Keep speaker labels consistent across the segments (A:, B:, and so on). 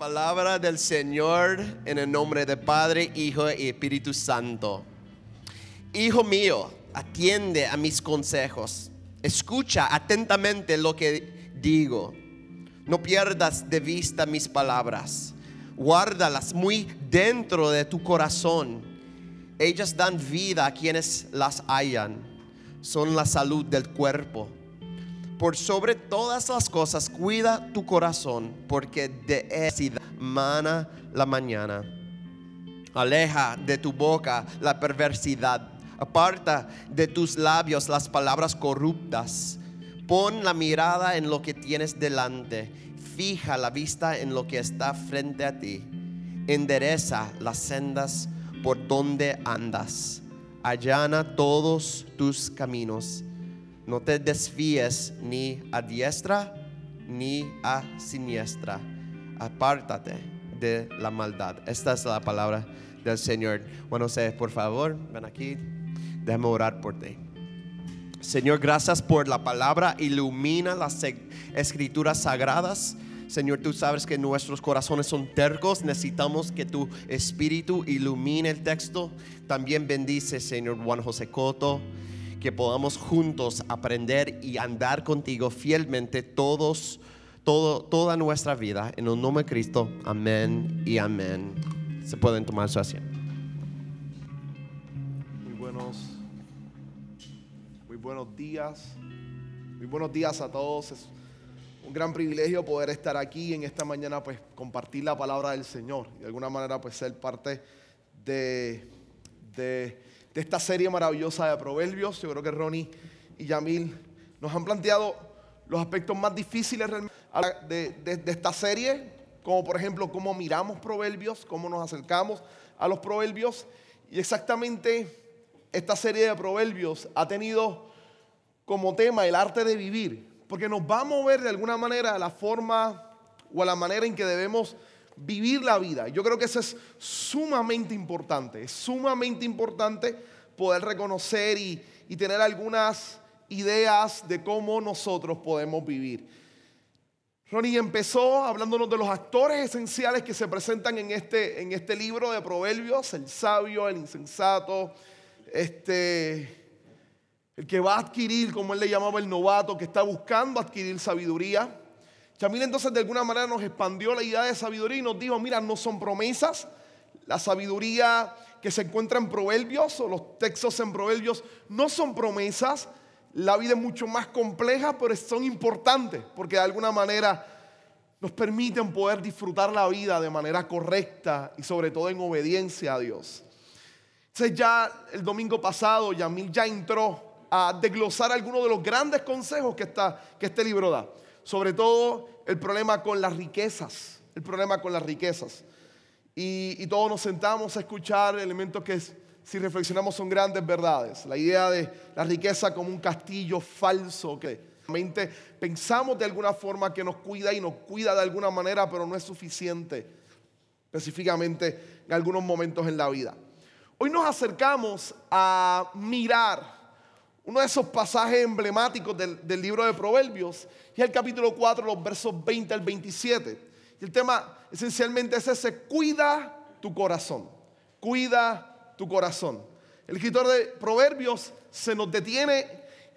A: Palabra del Señor en el nombre del Padre, Hijo y Espíritu Santo. Hijo mío, atiende a mis consejos. Escucha atentamente lo que digo. No pierdas de vista mis palabras. Guárdalas muy dentro de tu corazón. Ellas dan vida a quienes las hallan. Son la salud del cuerpo por sobre todas las cosas, cuida tu corazón, porque de él mana la mañana. Aleja de tu boca la perversidad, aparta de tus labios las palabras corruptas. Pon la mirada en lo que tienes delante, fija la vista en lo que está frente a ti. Endereza las sendas por donde andas, allana todos tus caminos no te desvíes ni a diestra ni a siniestra. Apártate de la maldad. Esta es la palabra del Señor. Bueno, sé, por favor, ven aquí. Déjame orar por ti. Señor, gracias por la palabra. Ilumina las escrituras sagradas. Señor, tú sabes que nuestros corazones son tercos. Necesitamos que tu espíritu ilumine el texto. También bendice, Señor Juan José Coto que podamos juntos aprender y andar contigo fielmente todos, todo, toda nuestra vida. En el nombre de Cristo, amén y amén. Se pueden tomar su asiento.
B: Muy buenos, muy buenos días. Muy buenos días a todos. Es un gran privilegio poder estar aquí en esta mañana, pues compartir la palabra del Señor. Y de alguna manera, pues ser parte de, de de esta serie maravillosa de proverbios. Yo creo que Ronnie y Yamil nos han planteado los aspectos más difíciles de, de, esta serie, como por ejemplo cómo miramos proverbios, cómo nos acercamos a los proverbios. Y exactamente esta serie de proverbios ha tenido como tema el arte de vivir, porque nos va a mover de alguna manera a la forma o a la manera en que debemos vivir la vida. Yo creo que eso es sumamente importante, es sumamente importante poder reconocer y, tener algunas ideas de cómo nosotros podemos vivir. Ronnie empezó hablándonos de los actores esenciales que se presentan en este, en este libro de Proverbios, el sabio, el insensato, este, el que va a adquirir, como él le llamaba el novato, que está buscando adquirir sabiduría. Chamil entonces de alguna manera nos expandió la idea de sabiduría y nos dijo, mira, no son promesas, la sabiduría que se encuentra en proverbios o los textos en proverbios no son promesas, la vida es mucho más compleja, pero son importantes porque de alguna manera nos permiten poder disfrutar la vida de manera correcta y sobre todo en obediencia a Dios. Entonces ya el domingo pasado Yamil ya entró a desglosar algunos de los grandes consejos que, que este libro da sobre todo el problema con las riquezas, el problema con las riquezas. Y, todos nos sentamos a escuchar elementos que si reflexionamos son grandes verdades. La idea de la riqueza como un castillo falso que pensamos de alguna forma que nos cuida y nos cuida de alguna manera, pero no es suficiente, específicamente en algunos momentos en la vida. Hoy nos acercamos a mirar uno de esos pasajes emblemáticos del, libro de Proverbios es el capítulo 4, los versos 20 al 27. Y el tema esencialmente es ese, cuida tu corazón, cuida tu corazón. El escritor de Proverbios se nos detiene,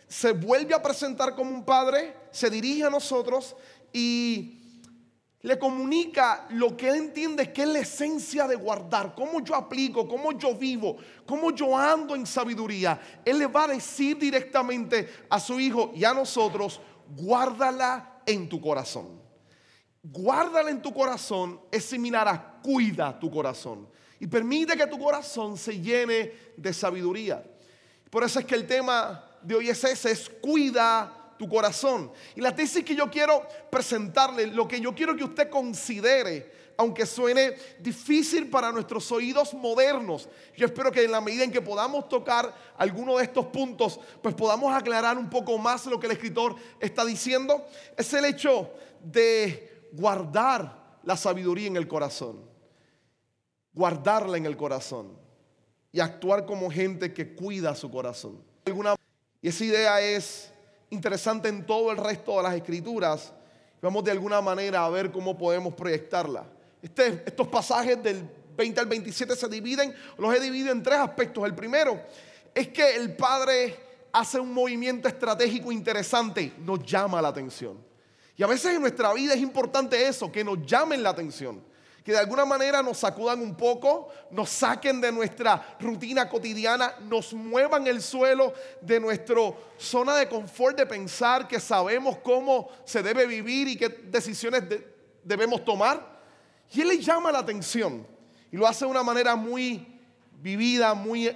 B: se vuelve a presentar como un padre, se dirige a nosotros y le comunica lo que él entiende que es la esencia de guardar, cómo yo aplico, cómo yo vivo, cómo yo ando en sabiduría. Él le va a decir directamente a su hijo y a nosotros, guárdala en tu corazón. guárdala en tu corazón es similar a cuida tu corazón. Y permite que tu corazón se llene de sabiduría. Por eso es que el tema de hoy es ese, es cuida tu corazón. Y la tesis que yo quiero presentarle, lo que yo quiero que usted considere, aunque suene difícil para nuestros oídos modernos, yo espero que en la medida en que podamos tocar alguno de estos puntos, pues podamos aclarar un poco más lo que el escritor está diciendo, es el hecho de guardar la sabiduría en el corazón, guardarla en el corazón y actuar como gente que cuida su corazón. Y esa idea es interesante en todo el resto de las escrituras. Vamos de alguna manera a ver cómo podemos proyectarla. Este, estos pasajes del 20 al 27 se dividen, los he dividido en tres aspectos. El primero es que el Padre hace un movimiento estratégico interesante, nos llama la atención. Y a veces en nuestra vida es importante eso, que nos llamen la atención, que de alguna manera nos sacudan un poco, nos saquen de nuestra rutina cotidiana, nos muevan el suelo de nuestra zona de confort de pensar que sabemos cómo se debe vivir y qué decisiones debemos tomar. Y él le llama la atención y lo hace de una manera muy vivida, muy,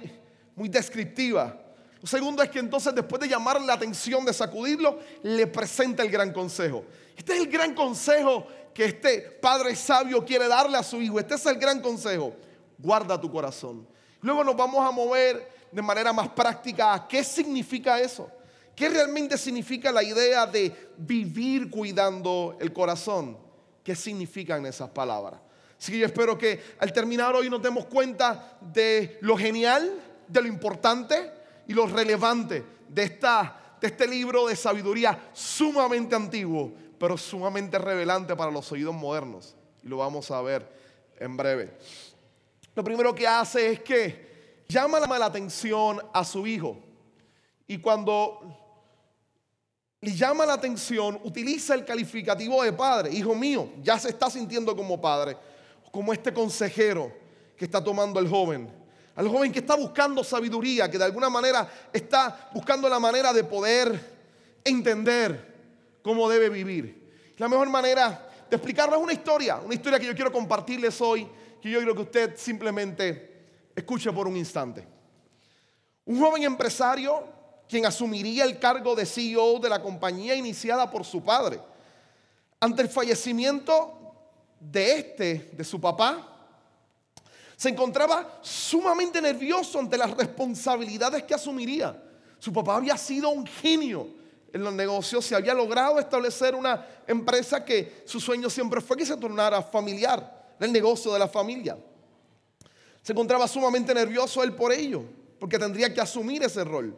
B: muy descriptiva. Lo segundo es que entonces después de llamar la atención, de sacudirlo, le presenta el gran consejo. Este es el gran consejo que este padre sabio quiere darle a su hijo. Este es el gran consejo. Guarda tu corazón. Luego nos vamos a mover de manera más práctica a qué significa eso. ¿Qué realmente significa la idea de vivir cuidando el corazón? qué significan esas palabras. Así que yo espero que al terminar hoy nos demos cuenta de lo genial, de lo importante y lo relevante de, esta, de este libro de sabiduría sumamente antiguo, pero sumamente revelante para los oídos modernos. Y lo vamos a ver en breve. Lo primero que hace es que llama la atención a su hijo. Y cuando le llama la atención, utiliza el calificativo de padre. Hijo mío, ya se está sintiendo como padre, como este consejero que está tomando el joven. Al joven que está buscando sabiduría, que de alguna manera está buscando la manera de poder entender cómo debe vivir. La mejor manera de explicarlo es una historia, una historia que yo quiero compartirles hoy, que yo quiero que usted simplemente escuche por un instante. Un joven empresario quien asumiría el cargo de CEO de la compañía iniciada por su padre. Ante el fallecimiento de este, de su papá, se encontraba sumamente nervioso ante las responsabilidades que asumiría. Su papá había sido un genio en los negocios, se había logrado establecer una empresa que su sueño siempre fue que se tornara familiar, el negocio de la familia. Se encontraba sumamente nervioso él por ello, porque tendría que asumir ese rol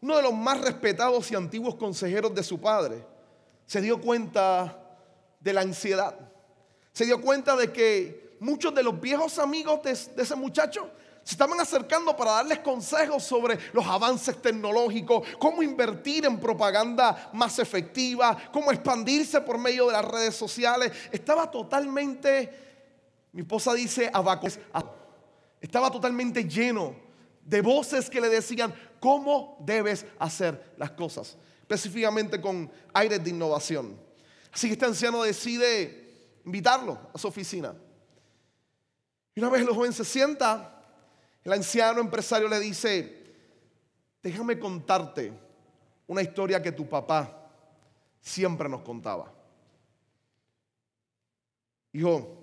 B: uno de los más respetados y antiguos consejeros de su padre, se dio cuenta de la ansiedad. Se dio cuenta de que muchos de los viejos amigos de, ese muchacho se estaban acercando para darles consejos sobre los avances tecnológicos, cómo invertir en propaganda más efectiva, cómo expandirse por medio de las redes sociales. Estaba totalmente, mi esposa dice, abaco, estaba totalmente lleno de voces que le decían, cómo debes hacer las cosas, específicamente con aires de innovación. Así que este anciano decide invitarlo a su oficina. Y una vez el joven se sienta, el anciano empresario le dice, déjame contarte una historia que tu papá siempre nos contaba. Hijo,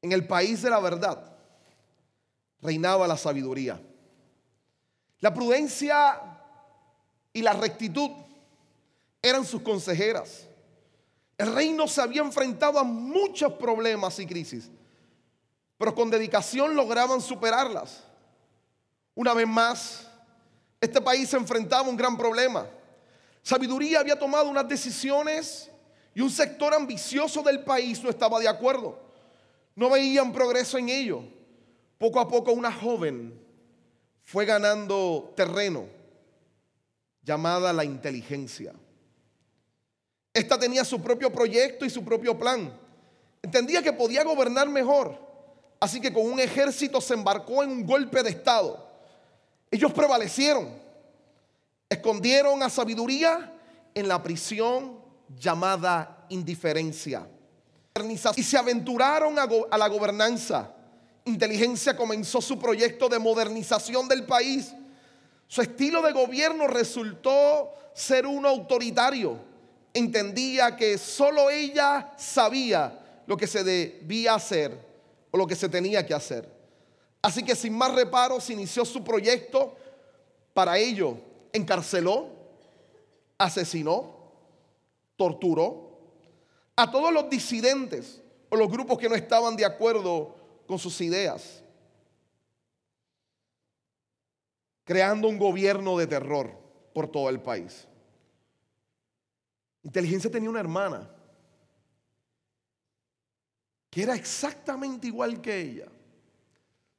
B: en el país de la verdad reinaba la sabiduría. La prudencia y la rectitud eran sus consejeras. El reino se había enfrentado a muchos problemas y crisis, pero con dedicación lograban superarlas. Una vez más, este país se enfrentaba a un gran problema. Sabiduría había tomado unas decisiones y un sector ambicioso del país no estaba de acuerdo. No veían progreso en ello. Poco a poco una joven fue ganando terreno llamada la inteligencia. Esta tenía su propio proyecto y su propio plan. Entendía que podía gobernar mejor. Así que con un ejército se embarcó en un golpe de Estado. Ellos prevalecieron. Escondieron a sabiduría en la prisión llamada indiferencia. Y se aventuraron a, a la gobernanza. Inteligencia comenzó su proyecto de modernización del país. Su estilo de gobierno resultó ser uno autoritario. Entendía que solo ella sabía lo que se debía hacer o lo que se tenía que hacer. Así que sin más reparos inició su proyecto. Para ello, encarceló, asesinó, torturó a todos los disidentes o los grupos que no estaban de acuerdo con sus ideas, creando un gobierno de terror por todo el país. Inteligencia tenía una hermana que era exactamente igual que ella,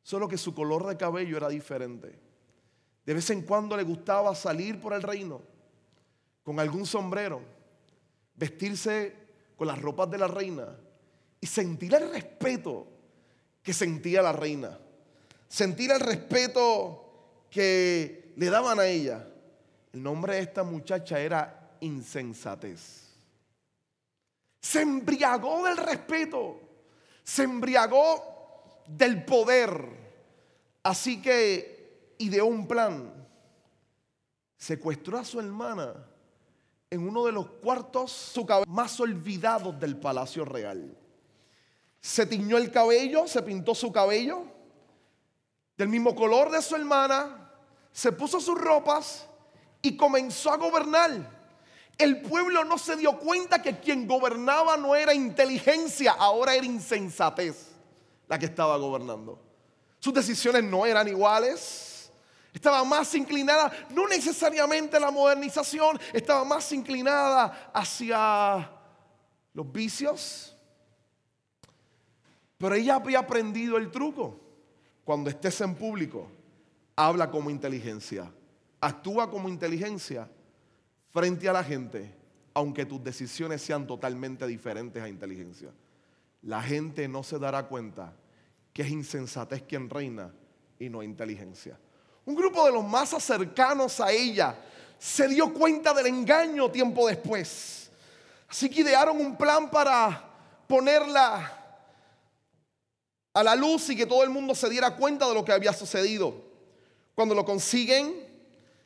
B: solo que su color de cabello era diferente. De vez en cuando le gustaba salir por el reino con algún sombrero, vestirse con las ropas de la reina y sentir el respeto que sentía la reina. Sentir el respeto que le daban a ella. El nombre de esta muchacha era insensatez. Se embriagó del respeto. Se embriagó del poder. Así que ideó un plan. Secuestró a su hermana en uno de los cuartos más olvidados del palacio real. Se tiñó el cabello, se pintó su cabello del mismo color de su hermana, se puso sus ropas y comenzó a gobernar. El pueblo no se dio cuenta que quien gobernaba no era inteligencia, ahora era insensatez la que estaba gobernando. Sus decisiones no eran iguales. Estaba más inclinada, no necesariamente la modernización, estaba más inclinada hacia los vicios. Pero ella había aprendido el truco. Cuando estés en público, habla como inteligencia, actúa como inteligencia frente a la gente, aunque tus decisiones sean totalmente diferentes a inteligencia. La gente no se dará cuenta que es insensatez quien reina y no inteligencia. Un grupo de los más cercanos a ella se dio cuenta del engaño tiempo después. Así que idearon un plan para ponerla a la luz y que todo el mundo se diera cuenta de lo que había sucedido. Cuando lo consiguen,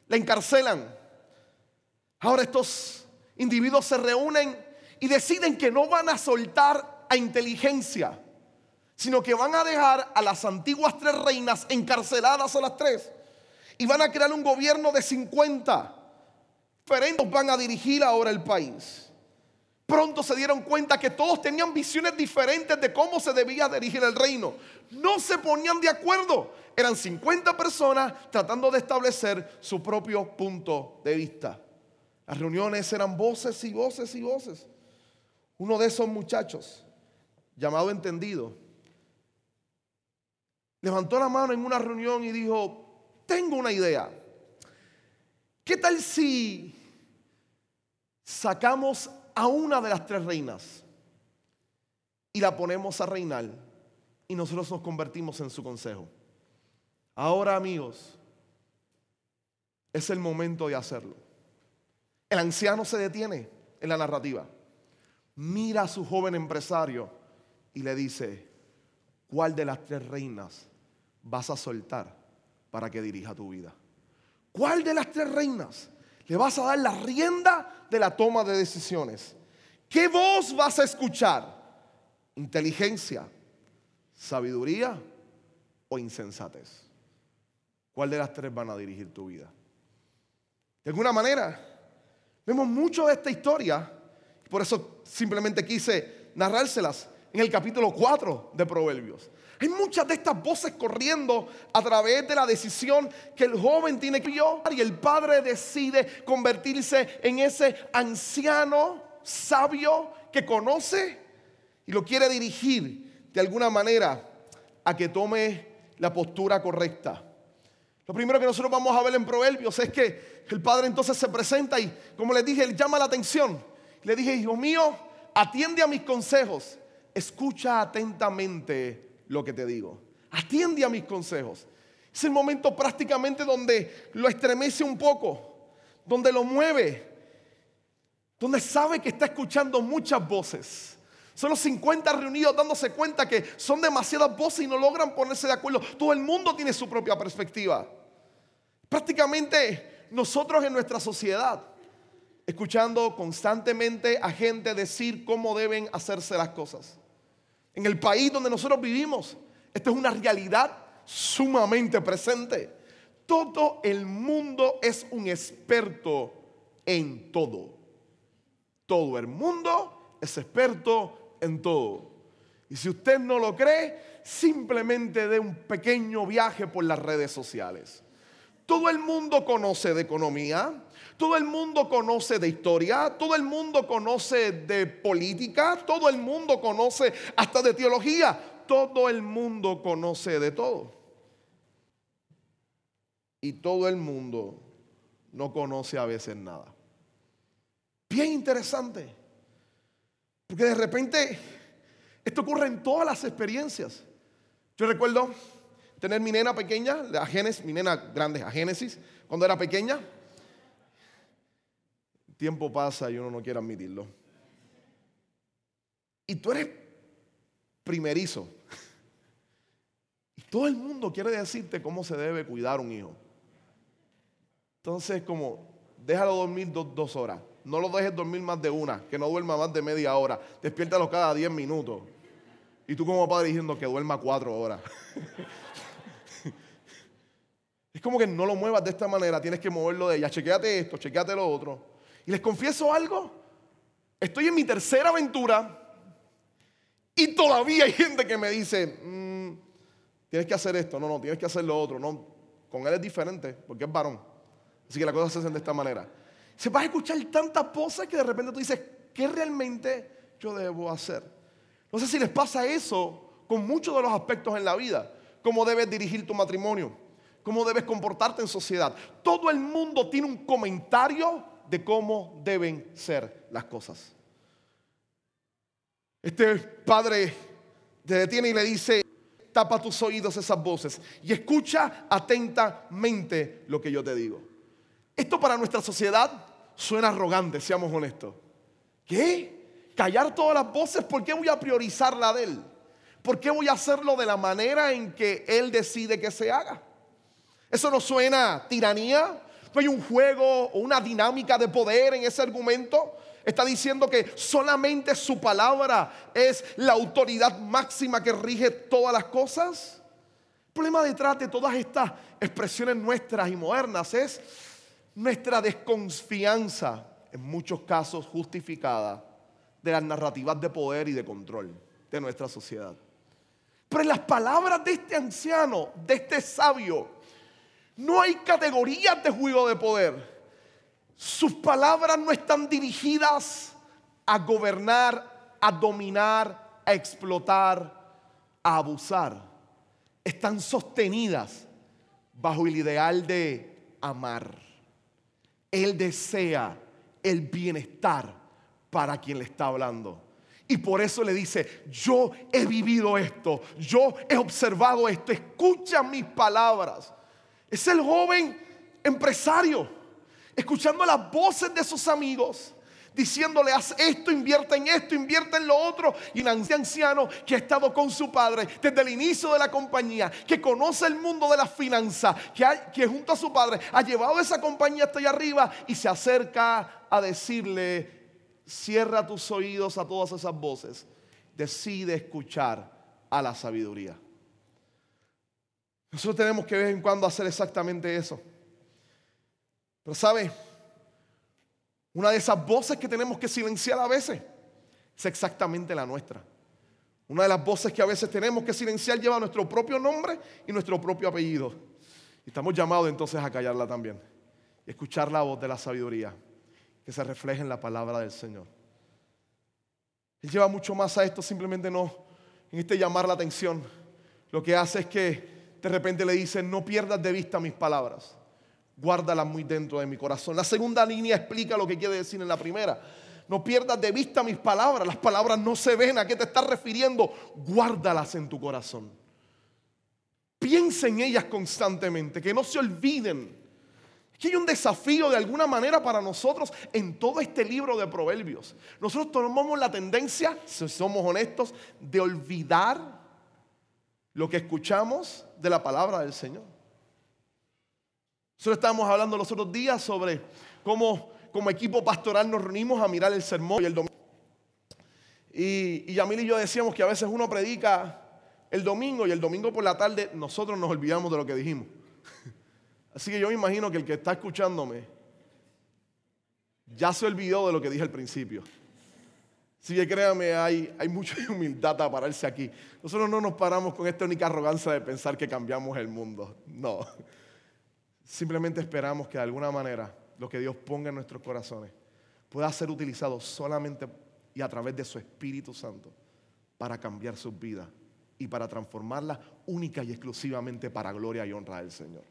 B: la encarcelan. Ahora estos individuos se reúnen y deciden que no van a soltar a inteligencia, sino que van a dejar a las antiguas tres reinas encarceladas a las tres y van a crear un gobierno de 50 diferentes van a dirigir ahora el país. Pronto se dieron cuenta que todos tenían visiones diferentes de cómo se debía dirigir el reino. No se ponían de acuerdo. Eran 50 personas tratando de establecer su propio punto de vista. Las reuniones eran voces y voces y voces. Uno de esos muchachos, llamado entendido, levantó la mano en una reunión y dijo, tengo una idea. ¿Qué tal si sacamos a una de las tres reinas y la ponemos a reinar y nosotros nos convertimos en su consejo? Ahora amigos, es el momento de hacerlo. El anciano se detiene en la narrativa, mira a su joven empresario y le dice, ¿cuál de las tres reinas vas a soltar para que dirija tu vida? ¿Cuál de las tres reinas le vas a dar la rienda de la toma de decisiones? ¿Qué voz vas a escuchar? ¿Inteligencia, sabiduría o insensatez? ¿Cuál de las tres van a dirigir tu vida? De alguna manera, vemos mucho de esta historia, por eso simplemente quise narrárselas en el capítulo 4 de Proverbios. Hay muchas de estas voces corriendo a través de la decisión que el joven tiene que tomar y el padre decide convertirse en ese anciano sabio que conoce y lo quiere dirigir de alguna manera a que tome la postura correcta. Lo primero que nosotros vamos a ver en Proverbios es que el padre entonces se presenta y, como les dije, él llama la atención. Le dije, hijo mío, atiende a mis consejos, escucha atentamente lo que te digo, atiende a mis consejos. Es el momento prácticamente donde lo estremece un poco, donde lo mueve, donde sabe que está escuchando muchas voces. Son los 50 reunidos dándose cuenta que son demasiadas voces y no logran ponerse de acuerdo. Todo el mundo tiene su propia perspectiva. Prácticamente nosotros en nuestra sociedad, escuchando constantemente a gente decir cómo deben hacerse las cosas. En el país donde nosotros vivimos, esto es una realidad sumamente presente. Todo el mundo es un experto en todo. Todo el mundo es experto en todo. Y si usted no lo cree, simplemente dé un pequeño viaje por las redes sociales. Todo el mundo conoce de economía, todo el mundo conoce de historia, todo el mundo conoce de política, todo el mundo conoce hasta de teología, todo el mundo conoce de todo. Y todo el mundo no conoce a veces nada. Bien interesante. Porque de repente esto ocurre en todas las experiencias. Yo recuerdo tener mi nena pequeña, a Génesis, mi nena grande, a Génesis, cuando era pequeña. tiempo pasa y uno no quiere admitirlo. Y tú eres primerizo. Y todo el mundo quiere decirte cómo se debe cuidar un hijo. Entonces, como, déjalo dormir dos, horas. No lo dejes dormir más de una, que no duerma más de media hora. Despiértalo cada diez minutos. Y tú como padre diciendo que duerma cuatro horas. es como que no lo muevas de esta manera, tienes que moverlo de ella. Chequéate esto, chequéate lo otro. Y les confieso algo. Estoy en mi tercera aventura y todavía hay gente que me dice, mm, tienes que hacer esto, no, no, tienes que hacer lo otro. No, con él es diferente porque es varón. Así que las cosas se hacen de esta manera. Se va a escuchar tantas voces que de repente tú dices, ¿qué realmente yo debo hacer? No sé si les pasa eso con muchos de los aspectos en la vida. Cómo debes dirigir tu matrimonio, cómo debes comportarte en sociedad. Todo el mundo tiene un comentario de cómo deben ser las cosas. Este padre te detiene y le dice, tapa tus oídos esas voces y escucha atentamente lo que yo te digo. Esto para nuestra sociedad suena arrogante, seamos honestos. ¿Qué? Callar todas las voces, ¿por qué voy a priorizar la de él? ¿Por qué voy a hacerlo de la manera en que él decide que se haga? Eso no suena tiranía, no hay un juego o una dinámica de poder en ese argumento. Está diciendo que solamente su palabra es la autoridad máxima que rige todas las cosas. El problema detrás de todas estas expresiones nuestras y modernas es nuestra desconfianza, en muchos casos justificada, de las narrativas de poder y de control de nuestra sociedad. Pero en las palabras de este anciano, de este sabio, no hay categorías de juego de poder. Sus palabras no están dirigidas a gobernar, a dominar, a explotar, a abusar. Están sostenidas bajo el ideal de amar. Él desea el bienestar para quien le está hablando. Y por eso le dice, yo he vivido esto, yo he observado esto, escucha mis palabras. Es el joven empresario escuchando las voces de sus amigos, diciéndole, haz esto, invierte en esto, invierte en lo otro. Y un anciano que ha estado con su padre desde el inicio de la compañía, que conoce el mundo de las finanzas, que, junto a su padre ha llevado esa compañía hasta allá arriba y se acerca a decirle, cierra tus oídos a todas esas voces, decide escuchar a la sabiduría. Nosotros tenemos que de vez en cuando hacer exactamente eso. Pero sabe, una de esas voces que tenemos que silenciar a veces es exactamente la nuestra. Una de las voces que a veces tenemos que silenciar lleva nuestro propio nombre y nuestro propio apellido. Y estamos llamados entonces a callarla también. Y escuchar la voz de la sabiduría que se refleja en la palabra del Señor. Él lleva mucho más a esto, simplemente no en este llamar la atención. Lo que hace es que de repente le dice, no pierdas de vista mis palabras guárdala muy dentro de mi corazón. La segunda línea explica lo que quiere decir en la primera. No pierdas de vista mis palabras. Las palabras no se ven. ¿A qué te estás refiriendo? Guárdalas en tu corazón. Piensa en ellas constantemente. Que no se olviden. que hay un desafío de alguna manera para nosotros en todo este libro de proverbios. Nosotros tomamos la tendencia, si somos honestos, de olvidar lo que escuchamos de la palabra del Señor. Nosotros estábamos hablando los otros días sobre cómo como equipo pastoral nos reunimos a mirar el sermón y el domingo. Y, y Yamil y yo decíamos que a veces uno predica el domingo y el domingo por la tarde nosotros nos olvidamos de lo que dijimos. Así que yo me imagino que el que está escuchándome ya se olvidó de lo que dije al principio. Así que créame, hay, hay mucha humildad a pararse aquí. Nosotros no nos paramos con esta única arrogancia de pensar que cambiamos el mundo. No. Simplemente esperamos que de alguna manera lo que Dios ponga en nuestros corazones pueda ser utilizado solamente y a través de su Espíritu Santo para cambiar sus vidas y para transformarlas única y exclusivamente para gloria y honra del Señor.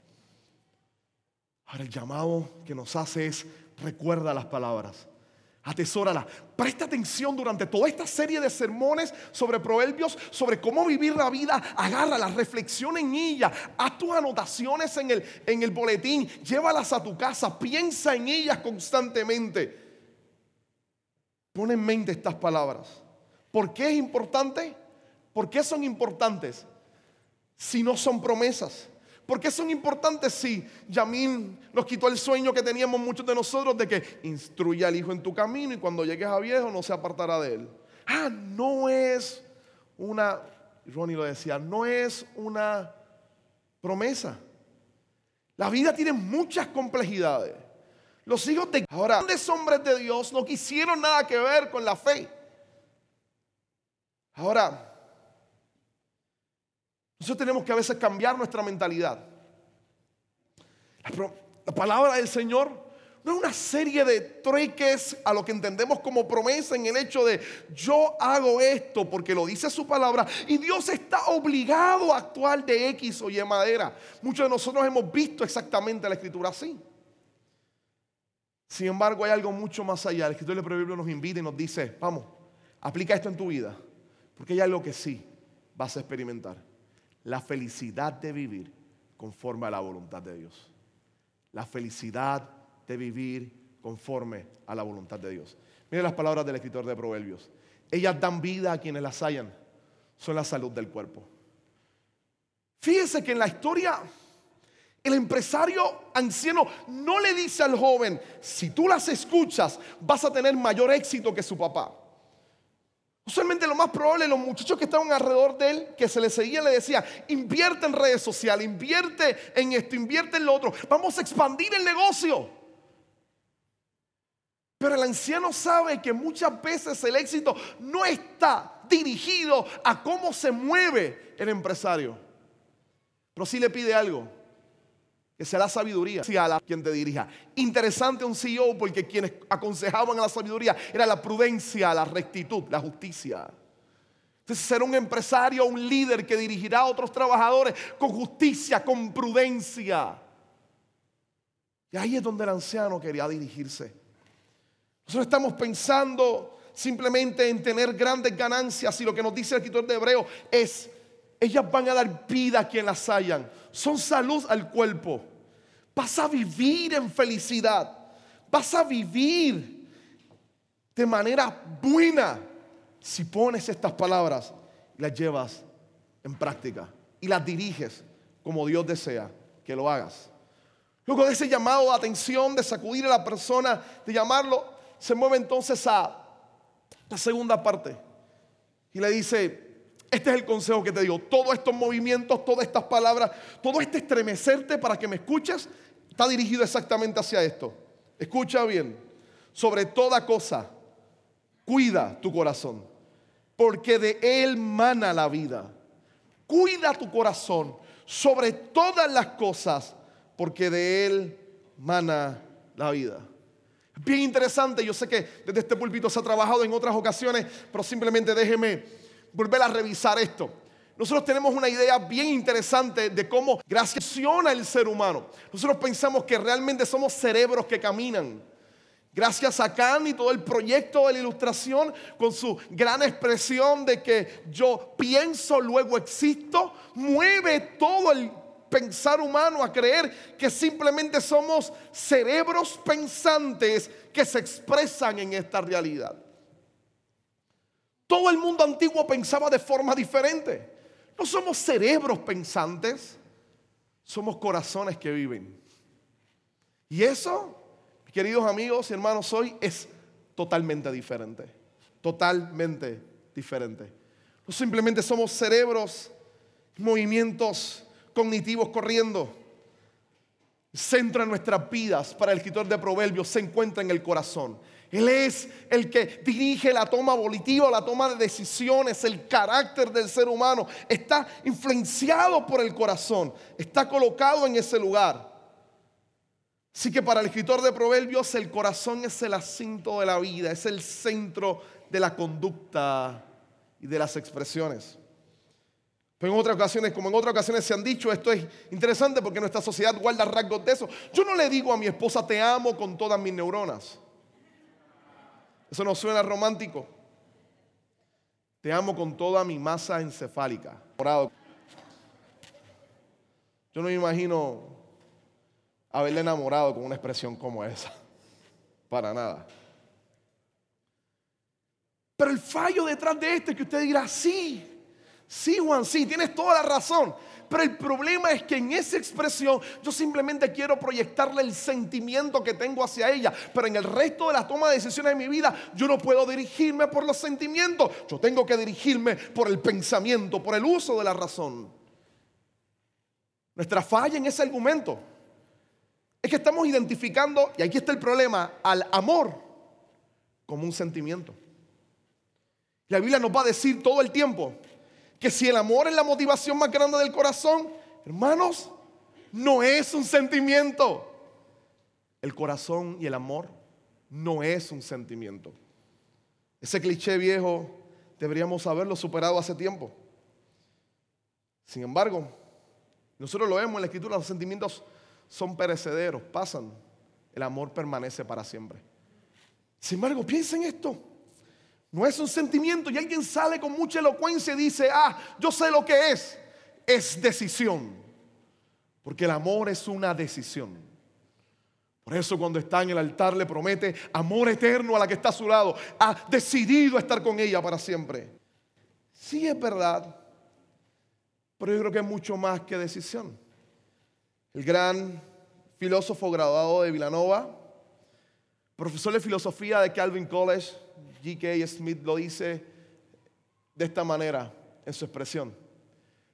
B: Ahora el llamado que nos hace es recuerda las palabras. Atesórala. Presta atención durante toda esta serie de sermones sobre proverbios, sobre cómo vivir la vida. Agárrala, reflexiona en ella. Haz tus anotaciones en el, en el boletín. Llévalas a tu casa. Piensa en ellas constantemente. Pon en mente estas palabras. ¿Por qué es importante? ¿Por qué son importantes si no son promesas? ¿Por qué son importantes si Yamín nos quitó el sueño que teníamos muchos de nosotros de que instruya al hijo en tu camino y cuando llegues a viejo no se apartará de él? Ah, no es una, Ronnie lo decía, no es una promesa. La vida tiene muchas complejidades. Los hijos de ahora, grandes hombres de Dios no quisieron nada que ver con la fe. Ahora, nosotros tenemos que a veces cambiar nuestra mentalidad. La, palabra del Señor no es una serie de trueques a lo que entendemos como promesa en el hecho de yo hago esto porque lo dice su palabra y Dios está obligado a actuar de X o Y madera. Muchos de nosotros hemos visto exactamente la escritura así. Sin embargo, hay algo mucho más allá. El escritor de Proverbios nos invita y nos dice, vamos, aplica esto en tu vida, porque hay algo que sí vas a experimentar la felicidad de vivir conforme a la voluntad de Dios. La felicidad de vivir conforme a la voluntad de Dios. Miren las palabras del escritor de Proverbios. Ellas dan vida a quienes las hallan. Son la salud del cuerpo. Fíjense que en la historia el empresario anciano no le dice al joven, si tú las escuchas vas a tener mayor éxito que su papá. Usualmente lo más probable, los muchachos que estaban alrededor de él, que se le seguían, le decía, invierte en redes sociales, invierte en esto, invierte en lo otro, vamos a expandir el negocio. Pero el anciano sabe que muchas veces el éxito no está dirigido a cómo se mueve el empresario. Pero sí le pide algo que sea la sabiduría, sea quien te dirija. Interesante un CEO porque quienes aconsejaban a la sabiduría era la prudencia, la rectitud, la justicia. Entonces ser un empresario, un líder que dirigirá a otros trabajadores con justicia, con prudencia. Y ahí es donde el anciano quería dirigirse. Nosotros estamos pensando simplemente en tener grandes ganancias y lo que nos dice el escritor de Hebreo es, ellas van a dar vida a quien las hayan. Son salud al cuerpo. Vas a vivir en felicidad. Vas a vivir de manera buena si pones estas palabras y las llevas en práctica y las diriges como Dios desea que lo hagas. Luego de ese llamado de atención, de sacudir a la persona, de llamarlo, se mueve entonces a la segunda parte y le dice, este es el consejo que te digo. Todos estos movimientos, todas estas palabras, todo este estremecerte para que me escuches, está dirigido exactamente hacia esto. Escucha bien. Sobre toda cosa, cuida tu corazón, porque de él mana la vida. Cuida tu corazón sobre todas las cosas, porque de él mana la vida. Bien interesante, yo sé que desde este púlpito se ha trabajado en otras ocasiones, pero simplemente déjeme volver a revisar esto. Nosotros tenemos una idea bien interesante de cómo graciona el ser humano. Nosotros pensamos que realmente somos cerebros que caminan. Gracias a Kant y todo el proyecto de la ilustración, con su gran expresión de que yo pienso, luego existo, mueve todo el pensar humano, a creer que simplemente somos cerebros pensantes que se expresan en esta realidad. Todo el mundo antiguo pensaba de forma diferente. No somos cerebros pensantes, somos corazones que viven. Y eso, queridos amigos y hermanos, hoy es totalmente diferente. Totalmente diferente. No simplemente somos cerebros, movimientos cognitivos corriendo. El centro de nuestras vidas para el escritor de Proverbios se encuentra en el corazón. Él es el que dirige la toma volitiva, la toma de decisiones, el carácter del ser humano. Está influenciado por el corazón, está colocado en ese lugar. Así que para el escritor de Proverbios el corazón es el asinto de la vida, es el centro de la conducta y de las expresiones. Pero en otras ocasiones, como en otras ocasiones se han dicho, esto es interesante porque nuestra sociedad guarda rasgos de eso. Yo no le digo a mi esposa te amo con todas mis neuronas. Eso no suena romántico. Te amo con toda mi masa encefálica. Yo no me imagino haberle enamorado con una expresión como esa. Para nada. Pero el fallo detrás de esto es que usted dirá, sí, sí Juan, sí, tienes toda la razón. Pero el problema es que en esa expresión yo simplemente quiero proyectarle el sentimiento que tengo hacia ella. Pero en el resto de las tomas de decisiones de mi vida yo no puedo dirigirme por los sentimientos. Yo tengo que dirigirme por el pensamiento, por el uso de la razón. Nuestra falla en ese argumento es que estamos identificando, y aquí está el problema, al amor como un sentimiento. La Biblia nos va a decir todo el tiempo que si el amor es la motivación más grande del corazón, hermanos, no es un sentimiento. El corazón y el amor no es un sentimiento. Ese cliché viejo deberíamos haberlo superado hace tiempo. Sin embargo, nosotros lo vemos en la escritura, los sentimientos son perecederos, pasan. El amor permanece para siempre. Sin embargo, piensen esto. No es un sentimiento y alguien sale con mucha elocuencia y dice, ah, yo sé lo que es. Es decisión. Porque el amor es una decisión. Por eso cuando está en el altar le promete amor eterno a la que está a su lado. Ha decidido estar con ella para siempre. Sí es verdad, pero yo creo que es mucho más que decisión. El gran filósofo graduado de Villanova, profesor de filosofía de Calvin College, G.K. Smith lo dice de esta manera en su expresión.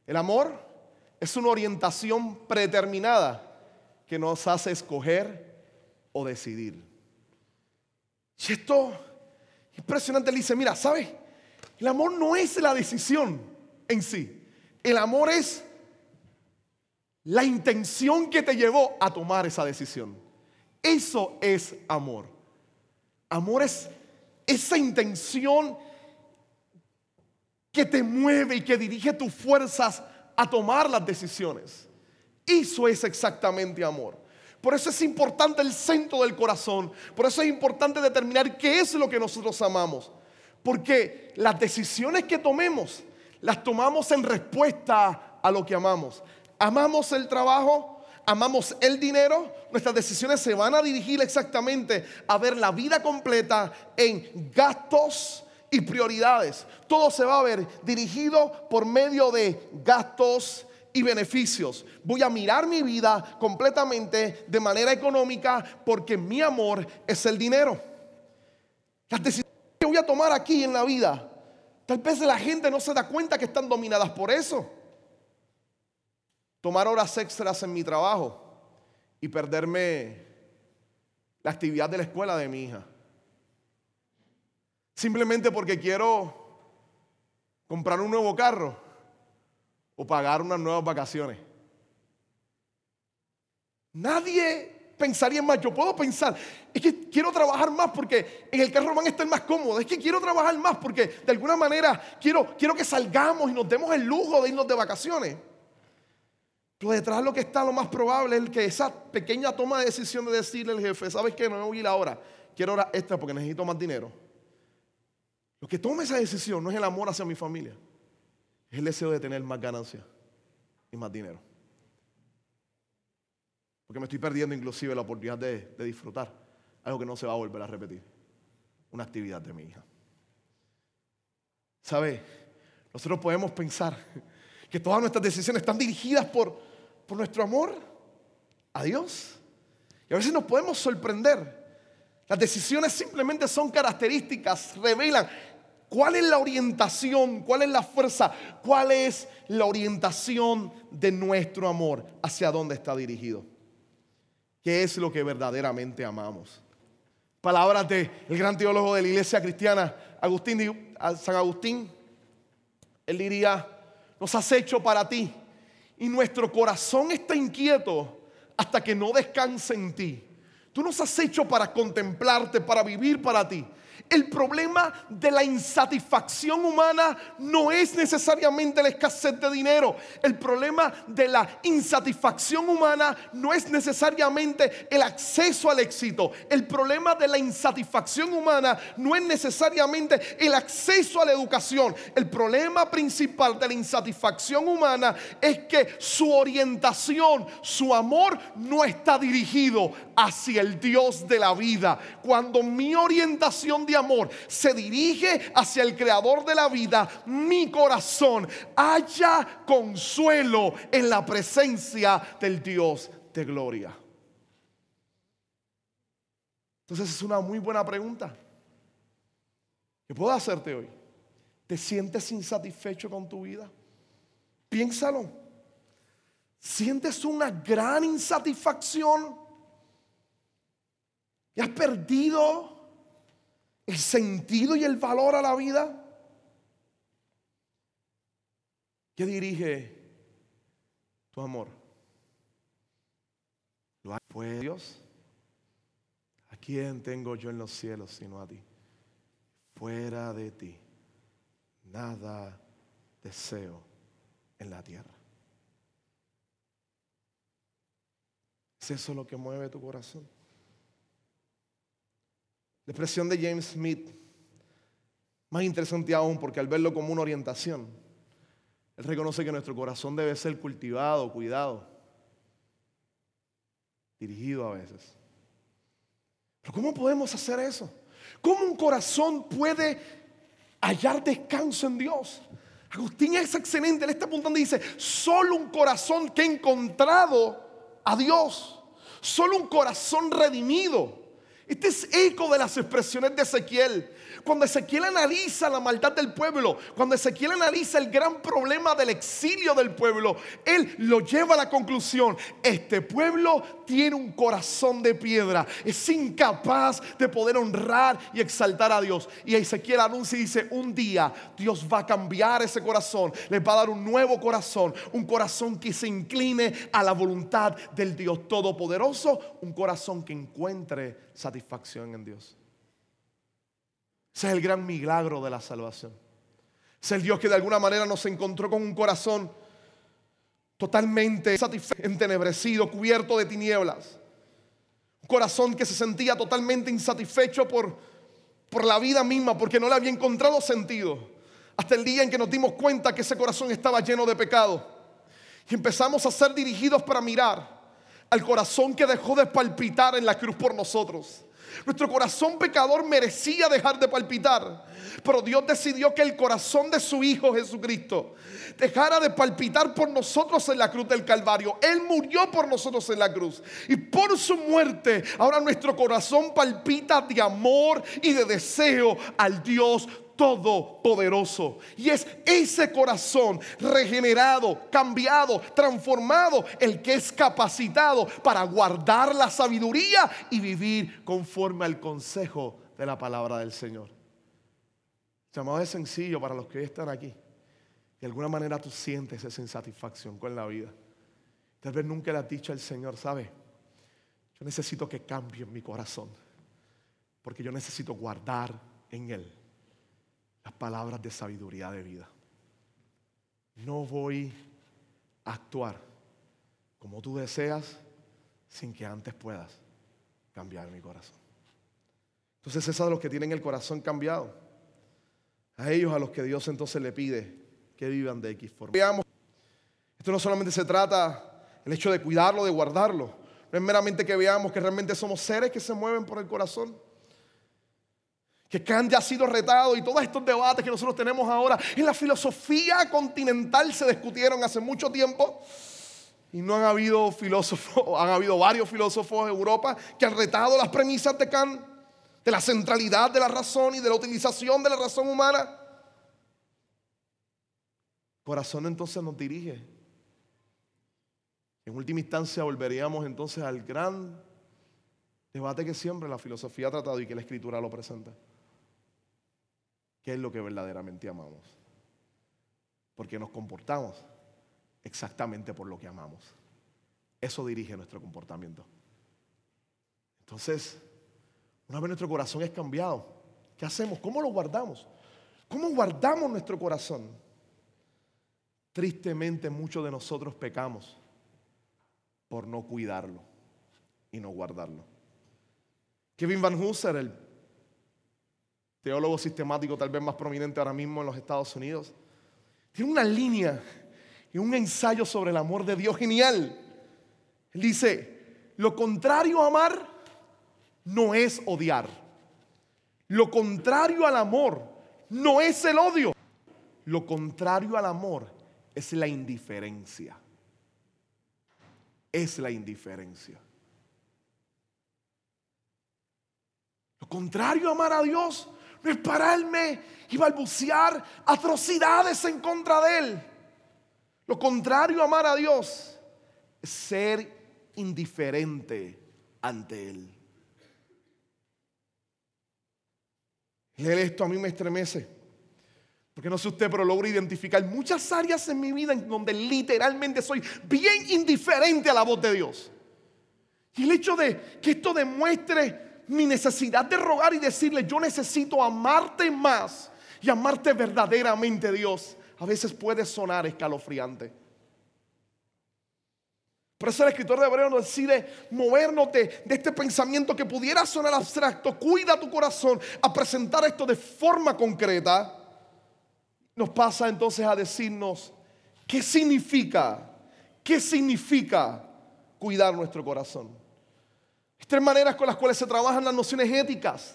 B: El amor es una orientación predeterminada que nos hace escoger o decidir. Y esto impresionante, le dice, mira, ¿sabes? El amor no es la decisión en sí. El amor es la intención que te llevó a tomar esa decisión. Eso es amor. Amor es esa intención que te mueve y que dirige tus fuerzas a tomar las decisiones. Eso es exactamente amor. Por eso es importante el centro del corazón. Por eso es importante determinar qué es lo que nosotros amamos. Porque las decisiones que tomemos, las tomamos en respuesta a lo que amamos. Amamos el trabajo, amamos el dinero, nuestras decisiones se van a dirigir exactamente a ver la vida completa en gastos y prioridades. Todo se va a ver dirigido por medio de gastos y beneficios. Voy a mirar mi vida completamente de manera económica porque mi amor es el dinero. Las decisiones que voy a tomar aquí en la vida, tal vez la gente no se da cuenta que están dominadas por eso tomar horas extras en mi trabajo y perderme la actividad de la escuela de mi hija. Simplemente porque quiero comprar un nuevo carro o pagar unas nuevas vacaciones. Nadie pensaría más. Yo puedo pensar, es que quiero trabajar más porque en el carro van a estar más cómodos. Es que quiero trabajar más porque de alguna manera quiero, quiero que salgamos y nos demos el lujo de irnos de vacaciones. Pero detrás lo que está lo más probable es que esa pequeña toma de decisión de decirle al jefe, ¿sabes qué? No me voy a ir ahora, quiero hora extra porque necesito más dinero. Lo que toma esa decisión no es el amor hacia mi familia, es el deseo de tener más ganancia y más dinero. Porque me estoy perdiendo inclusive la oportunidad de, disfrutar algo que no se va a volver a repetir. Una actividad de mi hija. ¿Sabe? Nosotros podemos pensar que todas nuestras decisiones están dirigidas por, por nuestro amor a Dios. Y a veces nos podemos sorprender. Las decisiones simplemente son características, revelan cuál es la orientación, cuál es la fuerza, cuál es la orientación de nuestro amor, hacia dónde está dirigido. ¿Qué es lo que verdaderamente amamos? Palabras del gran teólogo de la iglesia cristiana, Agustín, San Agustín, él diría, nos has hecho para ti y nuestro corazón está inquieto hasta que no descanse en ti. Tú nos has hecho para contemplarte, para vivir para ti. El problema de la insatisfacción humana no es necesariamente la escasez de dinero. El problema de la insatisfacción humana no es necesariamente el acceso al éxito. El problema de la insatisfacción humana no es necesariamente el acceso a la educación. El problema principal de la insatisfacción humana es que su orientación, su amor no está dirigido hacia el Dios de la vida. Cuando mi orientación de amor se dirige hacia el creador de la vida, mi corazón haya consuelo en la presencia del Dios de gloria. Entonces es una muy buena pregunta que puedo hacerte hoy. ¿Te sientes insatisfecho con tu vida? Piénsalo. ¿Sientes una gran insatisfacción? ¿Y has perdido el sentido y el valor a la vida? ¿Qué dirige tu amor? ¿Lo hay fue Dios? ¿A quién tengo yo en los cielos sino a ti? Fuera de ti, nada deseo en la tierra. ¿Es eso lo que mueve tu corazón? La expresión de James Smith, más interesante aún porque al verlo como una orientación, él reconoce que nuestro corazón debe ser cultivado, cuidado, dirigido a veces. Pero ¿cómo podemos hacer eso? ¿Cómo un corazón puede hallar descanso en Dios? Agustín es excelente, él está apuntando y dice, solo un corazón que ha encontrado a Dios, solo un corazón redimido este es eco de las expresiones de Ezequiel. Cuando Ezequiel analiza la maldad del pueblo, cuando Ezequiel analiza el gran problema del exilio del pueblo, él lo lleva a la conclusión, este pueblo tiene un corazón de piedra, es incapaz de poder honrar y exaltar a Dios. Y Ezequiel anuncia y dice, un día Dios va a cambiar ese corazón, les va a dar un nuevo corazón, un corazón que se incline a la voluntad del Dios Todopoderoso, un corazón que encuentre satisfacción en Dios. Ese es el gran milagro de la salvación. Es el Dios que de alguna manera nos encontró con un corazón totalmente satisfecho, entenebrecido, cubierto de tinieblas. Un corazón que se sentía totalmente insatisfecho por, por la vida misma, porque no le había encontrado sentido. Hasta el día en que nos dimos cuenta que ese corazón estaba lleno de pecado. Y empezamos a ser dirigidos para mirar al corazón que dejó de palpitar en la cruz por nosotros. Nuestro corazón pecador merecía dejar de palpitar. Pero Dios decidió que el corazón de su Hijo Jesucristo dejara de palpitar por nosotros en la cruz del Calvario. Él murió por nosotros en la cruz. Y por su muerte, ahora nuestro corazón palpita de amor y de deseo al Dios todopoderoso. Y es ese corazón regenerado, cambiado, transformado, el que es capacitado para guardar la sabiduría y vivir conforme al consejo de la palabra del Señor. Llamado es sencillo para los que están aquí. De alguna manera tú sientes esa insatisfacción con la vida. Tal vez nunca le has dicho al Señor, ¿sabe? Yo necesito que cambie mi corazón. Porque yo necesito guardar en Él palabras de sabiduría de vida. No voy a actuar como tú deseas sin que antes puedas cambiar mi corazón. Entonces es a los que tienen el corazón cambiado. A ellos a los que Dios entonces le pide que vivan de X forma. Veamos, esto no solamente se trata el hecho de cuidarlo, de guardarlo. No es meramente que veamos que realmente somos seres que se mueven por el corazón. Que Kant ya ha sido retado y todos estos debates que nosotros tenemos ahora en la filosofía continental se discutieron hace mucho tiempo. Y no han habido filósofos, han habido varios filósofos en Europa que han retado las premisas de Kant, de la centralidad de la razón y de la utilización de la razón humana. Corazón entonces nos dirige. En última instancia volveríamos entonces al gran debate que siempre la filosofía ha tratado y que la escritura lo presenta. ¿Qué es lo que verdaderamente amamos? Porque nos comportamos exactamente por lo que amamos. Eso dirige nuestro comportamiento. Entonces, una vez nuestro corazón es cambiado, ¿qué hacemos? ¿Cómo lo guardamos? ¿Cómo guardamos nuestro corazón? Tristemente muchos de nosotros pecamos por no cuidarlo y no guardarlo. Kevin Van Hooser, el teólogo sistemático tal vez más prominente ahora mismo en los Estados Unidos, tiene una línea y un ensayo sobre el amor de Dios genial. Él dice, lo contrario a amar no es odiar. Lo contrario al amor no es el odio. Lo contrario al amor es la indiferencia. Es la indiferencia. Lo contrario a amar a Dios no es pararme y balbucear atrocidades en contra de Él. Lo contrario a amar a Dios es ser indiferente ante Él. Leer esto a mí me estremece. Porque no sé usted, pero logro identificar muchas áreas en mi vida en donde literalmente soy bien indiferente a la voz de Dios. Y el hecho de que esto demuestre mi necesidad de rogar y decirle, yo necesito amarte más y amarte verdaderamente, Dios a veces puede sonar escalofriante. Por eso el escritor de Hebreo nos decide movernos de, este pensamiento que pudiera sonar abstracto. Cuida tu corazón a presentar esto de forma concreta. Nos pasa entonces a decirnos qué significa, qué significa cuidar nuestro corazón. Estas maneras con las cuales se trabajan las nociones éticas,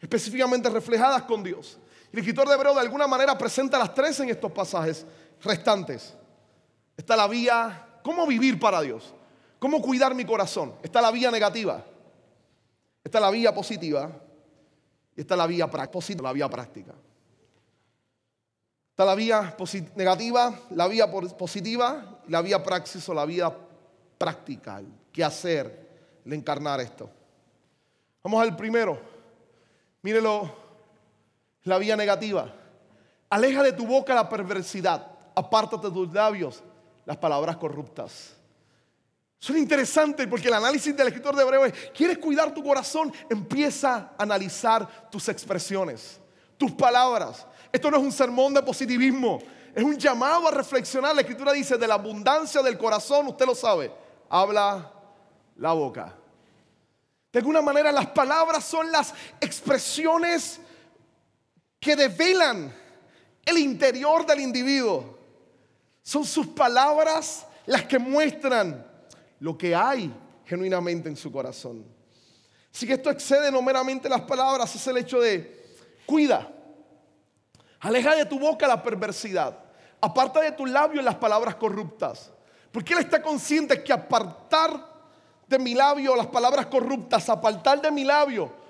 B: específicamente reflejadas con Dios. El escritor de Hebreo de alguna manera presenta las tres en estos pasajes restantes. Está la vía, ¿cómo vivir para Dios? ¿Cómo cuidar mi corazón? Está la vía negativa. Está la vía positiva. Y está la vía, la vía práctica. Está la vía negativa, la vía positiva, la vía praxis o la vía práctica. ¿Qué hacer? El encarnar esto. Vamos al primero. Mírelo la vía negativa. Aleja de tu boca la perversidad. Apártate de tus labios las palabras corruptas. Son interesantes porque el análisis del escritor de Hebreo es, ¿quieres cuidar tu corazón? Empieza a analizar tus expresiones, tus palabras. Esto no es un sermón de positivismo, es un llamado a reflexionar. La escritura dice, de la abundancia del corazón, usted lo sabe, habla la boca. De alguna manera las palabras son las expresiones que develan el interior del individuo. Son sus palabras las que muestran lo que hay genuinamente en su corazón. Así que esto excede no meramente las palabras, es el hecho de cuida, aleja de tu boca la perversidad, aparta de tu labio las palabras corruptas. Porque él está consciente que apartar de mi labio las palabras corruptas, apartar de mi labio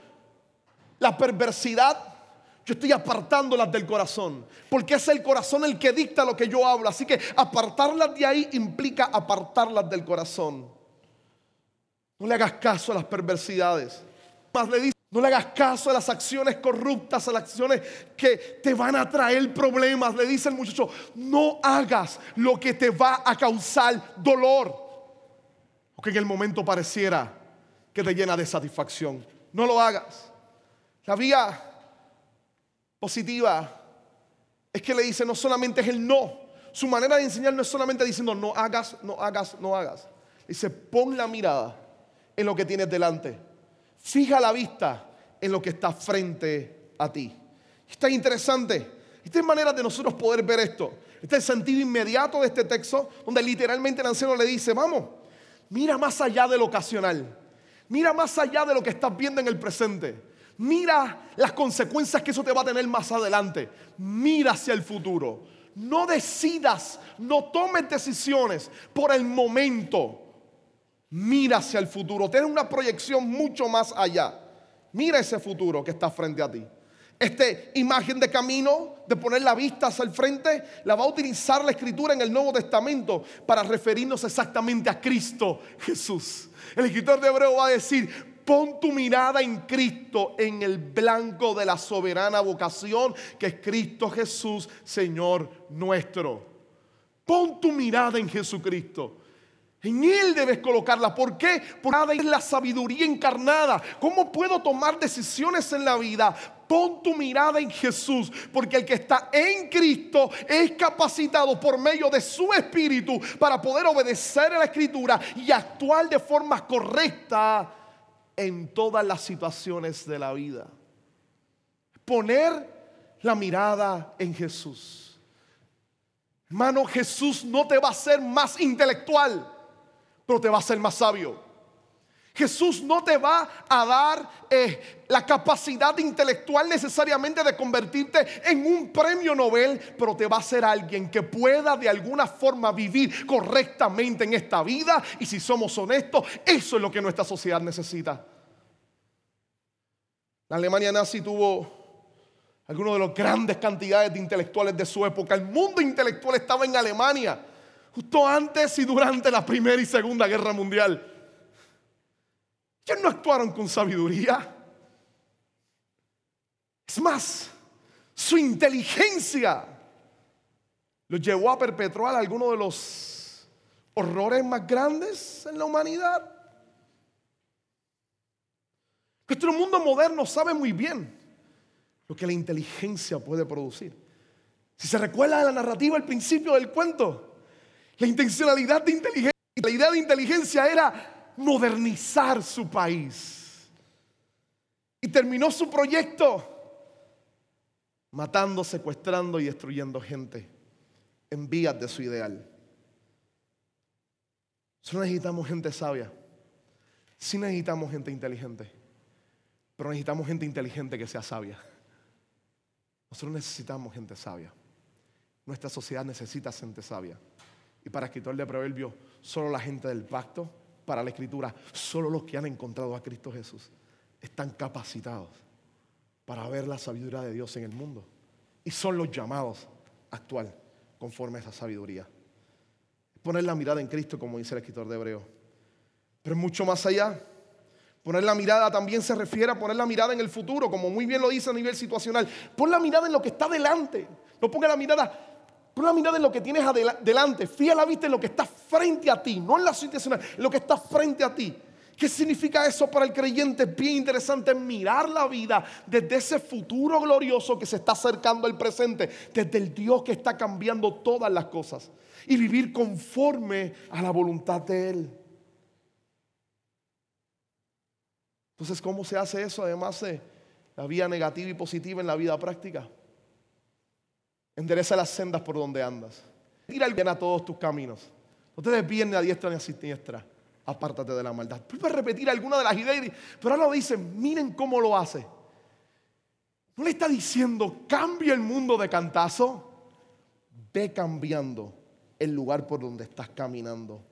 B: la perversidad, yo estoy apartándolas del corazón, porque es el corazón el que dicta lo que yo hablo. Así que apartarlas de ahí implica apartarlas del corazón. No le hagas caso a las perversidades. Más le dice, no le hagas caso a las acciones corruptas, a las acciones que te van a traer problemas. Le dice el muchacho, no hagas lo que te va a causar dolor. Que en el momento pareciera que te llena de satisfacción. No lo hagas. La vía positiva es que le dice no solamente es el no. Su manera de enseñar no es solamente diciendo no hagas, no hagas, no hagas. Dice pon la mirada en lo que tienes delante. Fija la vista en lo que está frente a ti. Está interesante. Esta es manera de nosotros poder ver esto. Este es el sentido inmediato de este texto, donde literalmente el anciano le dice, vamos, Mira más allá de lo ocasional. Mira más allá de lo que estás viendo en el presente. Mira las consecuencias que eso te va a tener más adelante. Mira hacia el futuro. No decidas, no tomes decisiones por el momento. Mira hacia el futuro. Ten una proyección mucho más allá. Mira ese futuro que está frente a ti. Esta imagen de camino, de poner la vista hacia el frente, la va a utilizar la escritura en el Nuevo Testamento para referirnos exactamente a Cristo Jesús. El escritor de Hebreo va a decir, pon tu mirada en Cristo, en el blanco de la soberana vocación que es Cristo Jesús, Señor nuestro. Pon tu mirada en Jesucristo. En Él debes colocarla. ¿Por qué? Porque es la sabiduría encarnada. ¿Cómo puedo tomar decisiones en la vida? Pon tu mirada en Jesús, porque el que está en Cristo es capacitado por medio de su Espíritu para poder obedecer a la Escritura y actuar de forma correcta en todas las situaciones de la vida. Poner la mirada en Jesús. Hermano, Jesús no te va a hacer más intelectual pero te va a hacer más sabio. Jesús no te va a dar eh, la capacidad intelectual necesariamente de convertirte en un premio Nobel, pero te va a hacer alguien que pueda de alguna forma vivir correctamente en esta vida. Y si somos honestos, eso es lo que nuestra sociedad necesita. La Alemania nazi tuvo algunas de las grandes cantidades de intelectuales de su época. El mundo intelectual estaba en Alemania justo antes y durante la Primera y Segunda Guerra Mundial. Ellos no actuaron con sabiduría. Es más, su inteligencia los llevó a perpetrar algunos de los horrores más grandes en la humanidad. Nuestro mundo moderno sabe muy bien lo que la inteligencia puede producir. Si se recuerda de la narrativa al principio del cuento, la intencionalidad de inteligencia, la idea de inteligencia era modernizar su país. Y terminó su proyecto matando, secuestrando y destruyendo gente en vías de su ideal. Solo necesitamos gente sabia. Sí necesitamos gente inteligente. Pero necesitamos gente inteligente que sea sabia. Nosotros necesitamos gente sabia. Nuestra sociedad necesita gente sabia. Y para escritor de Proverbios, solo la gente del pacto, para la escritura, solo los que han encontrado a Cristo Jesús están capacitados para ver la sabiduría de Dios en el mundo. Y son los llamados a actuar conforme a esa sabiduría. Poner la mirada en Cristo, como dice el escritor de Hebreo. Pero mucho más allá. Poner la mirada también se refiere a poner la mirada en el futuro, como muy bien lo dice a nivel situacional. Pon la mirada en lo que está delante. No ponga la mirada Pon la mirada en lo que tienes adelante. Fija la vista en lo que está frente a ti, no en la situación, en lo que está frente a ti. ¿Qué significa eso para el creyente? Es bien interesante mirar la vida desde ese futuro glorioso que se está acercando al presente, desde el Dios que está cambiando todas las cosas y vivir conforme a la voluntad de Él. Entonces, ¿cómo se hace eso? Además de la vía negativa y positiva en la vida práctica. Endereza las sendas por donde andas. Tira el bien a todos tus caminos. No te desvíes ni a diestra ni a siniestra. Apártate de la maldad. Puedes repetir alguna de las ideas, pero ahora lo dice, miren cómo lo hace. No le está diciendo, cambia el mundo de cantazo. Ve cambiando el lugar por donde estás caminando.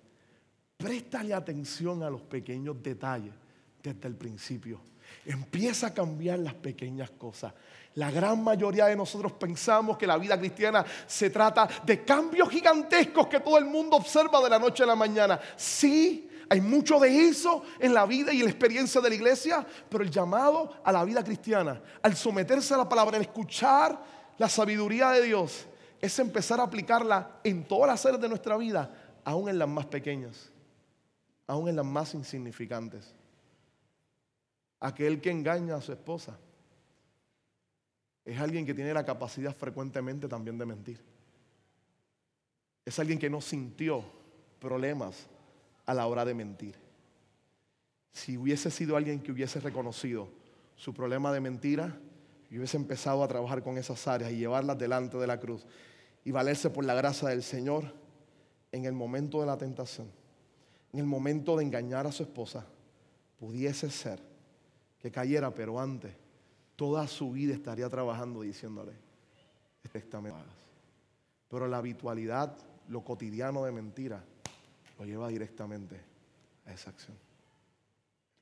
B: Préstale atención a los pequeños detalles desde el principio. Empieza a cambiar las pequeñas cosas. La gran mayoría de nosotros pensamos que la vida cristiana se trata de cambios gigantescos que todo el mundo observa de la noche a la mañana. Sí, hay mucho de eso en la vida y en la experiencia de la iglesia, pero el llamado a la vida cristiana, al someterse a la palabra, al escuchar la sabiduría de Dios, es empezar a aplicarla en todas las áreas de nuestra vida, aún en las más pequeñas, aún en las más insignificantes. Aquel que engaña a su esposa es alguien que tiene la capacidad frecuentemente también de mentir. Es alguien que no sintió problemas a la hora de mentir. Si hubiese sido alguien que hubiese reconocido su problema de mentira y hubiese empezado a trabajar con esas áreas y llevarlas delante de la cruz y valerse por la gracia del Señor en el momento de la tentación, en el momento de engañar a su esposa, pudiese ser que cayera, pero antes, toda su vida estaría trabajando diciéndole, esta me pagas. Pero la habitualidad, lo cotidiano de mentira, lo lleva directamente a esa acción.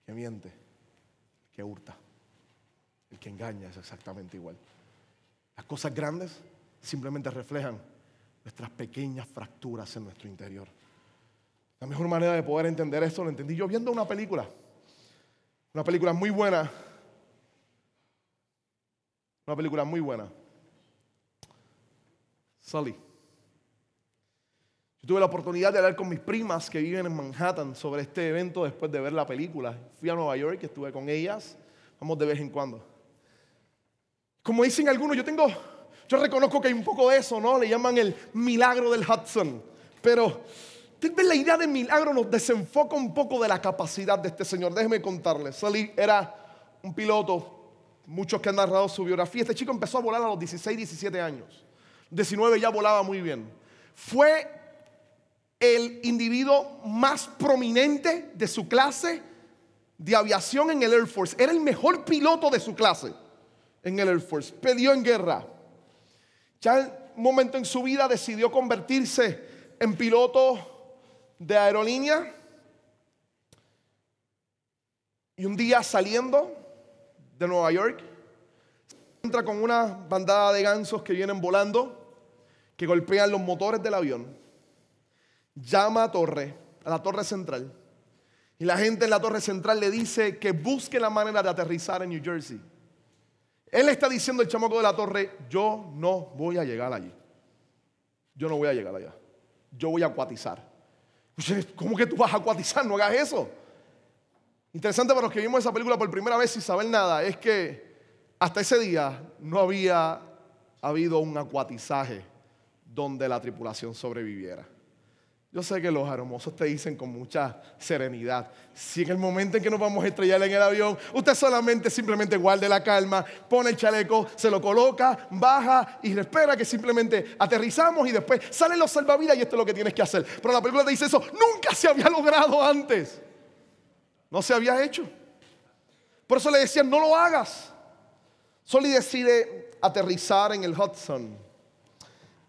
B: El que miente, el que hurta, el que engaña es exactamente igual. Las cosas grandes simplemente reflejan nuestras pequeñas fracturas en nuestro interior. La mejor manera de poder entender esto lo entendí yo viendo una película. Una película muy buena. Una película muy buena. Sully. Yo tuve la oportunidad de hablar con mis primas que viven en Manhattan sobre este evento después de ver la película. Fui a Nueva York, estuve con ellas. Vamos de vez en cuando. Como dicen algunos, yo tengo, yo reconozco que hay un poco de eso, ¿no? Le llaman el milagro del Hudson. Pero tal vez la idea del milagro nos desenfoca un poco de la capacidad de este señor. Déjeme contarles. Sully era un piloto. Muchos que han narrado su biografía. Este chico empezó a volar a los 16, 17 años. 19 ya volaba muy bien. Fue el individuo más prominente de su clase de aviación en el Air Force. Era el mejor piloto de su clase en el Air Force. Peleó en guerra. Ya en un momento en su vida decidió convertirse en piloto de aerolínea. Y un día saliendo de Nueva York, entra con una bandada de gansos que vienen volando, que golpean los motores del avión. Llama a torre, a la torre central. Y la gente en la torre central le dice que busque la manera de aterrizar en New Jersey. Él está diciendo al chamaco de la torre, yo no voy a llegar allí. Yo no voy a llegar allá. Yo voy a acuatizar. ¿Cómo que tú vas a acuatizar? No hagas eso. Interesante para los que vimos esa película por primera vez sin saber nada, es que hasta ese día no había habido un acuatizaje donde la tripulación sobreviviera. Yo sé que los hermosos te dicen con mucha serenidad, si en el momento en que nos vamos a estrellar en el avión, usted solamente simplemente guarde la calma, pone el chaleco, se lo coloca, baja y espera que simplemente aterrizamos y después salen los salvavidas y esto es lo que tienes que hacer. Pero la película te dice eso, nunca se había logrado antes. No se había hecho. Por eso le decían, no lo hagas. Soli decide aterrizar en el Hudson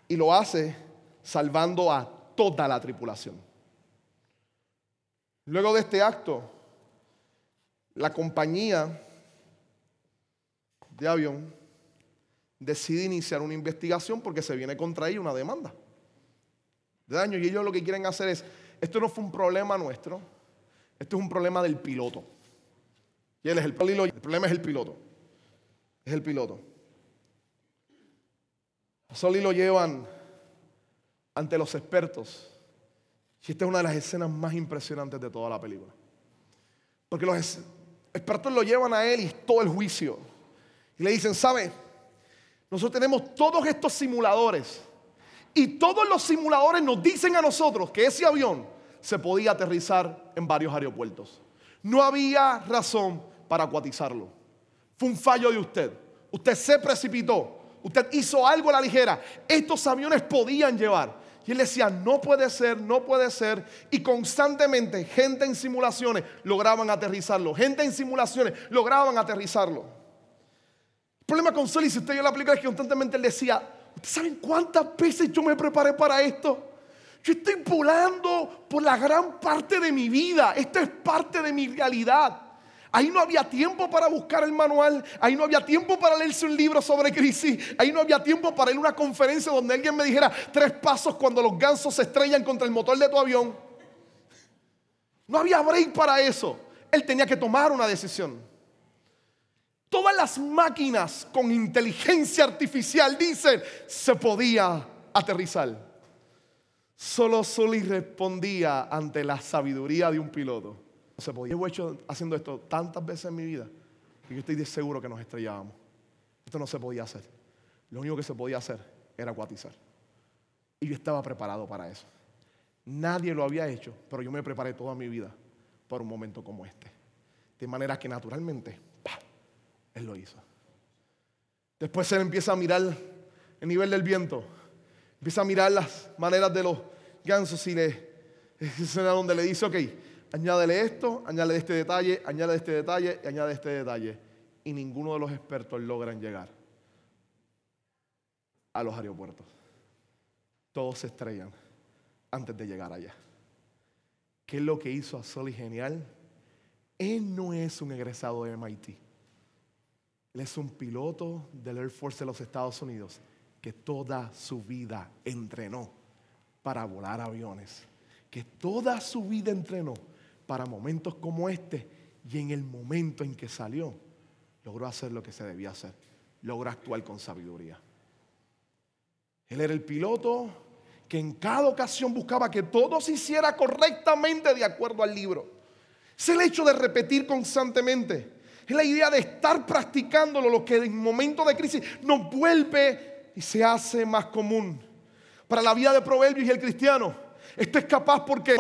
B: y lo hace salvando a toda la tripulación. Luego de este acto, la compañía de avión decide iniciar una investigación porque se viene contra ella una demanda de daño. Y ellos lo que quieren hacer es, esto no fue un problema nuestro, esto es un problema del piloto. Y él es el, el problema es el piloto. Es el piloto. A lo llevan ante los expertos. Y esta es una de las escenas más impresionantes de toda la película. Porque los expertos lo llevan a él y todo el juicio. Y le dicen, ¿sabe? Nosotros tenemos todos estos simuladores. Y todos los simuladores nos dicen a nosotros que ese avión se podía aterrizar en varios aeropuertos. No había razón para acuatizarlo. Fue un fallo de usted. Usted se precipitó. Usted hizo algo a la ligera. Estos aviones podían llevar. Y él decía, no puede ser, no puede ser. Y constantemente gente en simulaciones lograban aterrizarlo. Gente en simulaciones lograban aterrizarlo. El problema con Sully, si usted vio la película, es que constantemente él decía, ¿ustedes saben cuántas veces yo me preparé para esto? Yo estoy volando por la gran parte de mi vida. Esto es parte de mi realidad. Ahí no había tiempo para buscar el manual, ahí no había tiempo para leerse un libro sobre crisis, ahí no había tiempo para ir a una conferencia donde alguien me dijera tres pasos cuando los gansos se estrellan contra el motor de tu avión. No había break para eso. Él tenía que tomar una decisión. Todas las máquinas con inteligencia artificial dicen se podía aterrizar. Solo Sully respondía ante la sabiduría de un piloto se podía. Llevo hecho haciendo esto tantas veces en mi vida que yo estoy seguro que nos estrellábamos. Esto no se podía hacer. Lo único que se podía hacer era acuatizar. Y yo estaba preparado para eso. Nadie lo había hecho, pero yo me preparé toda mi vida para un momento como este. De manera que naturalmente, Él lo hizo. Después Él empieza a mirar el nivel del viento. Empieza a mirar las maneras de los gansos y le Es escena donde le dice, ok, añádele esto, añádele este detalle, añádele este detalle y añade este detalle. Y ninguno de los expertos logran llegar a los aeropuertos. Todos se estrellan antes de llegar allá. ¿Qué es lo que hizo a Soli genial? Él no es un egresado de MIT. Él es un piloto del Air Force de los Estados Unidos que toda su vida entrenó para volar aviones. Que toda su vida entrenó para momentos como este y en el momento en que salió, logró hacer lo que se debía hacer. Logró actuar con sabiduría. Él era el piloto que en cada ocasión buscaba que todo se hiciera correctamente de acuerdo al libro. Es el hecho de repetir constantemente. Es la idea de estar practicándolo, lo que en momentos de crisis nos vuelve y se hace más común. Para la vida de Proverbios y el cristiano, esto es capaz porque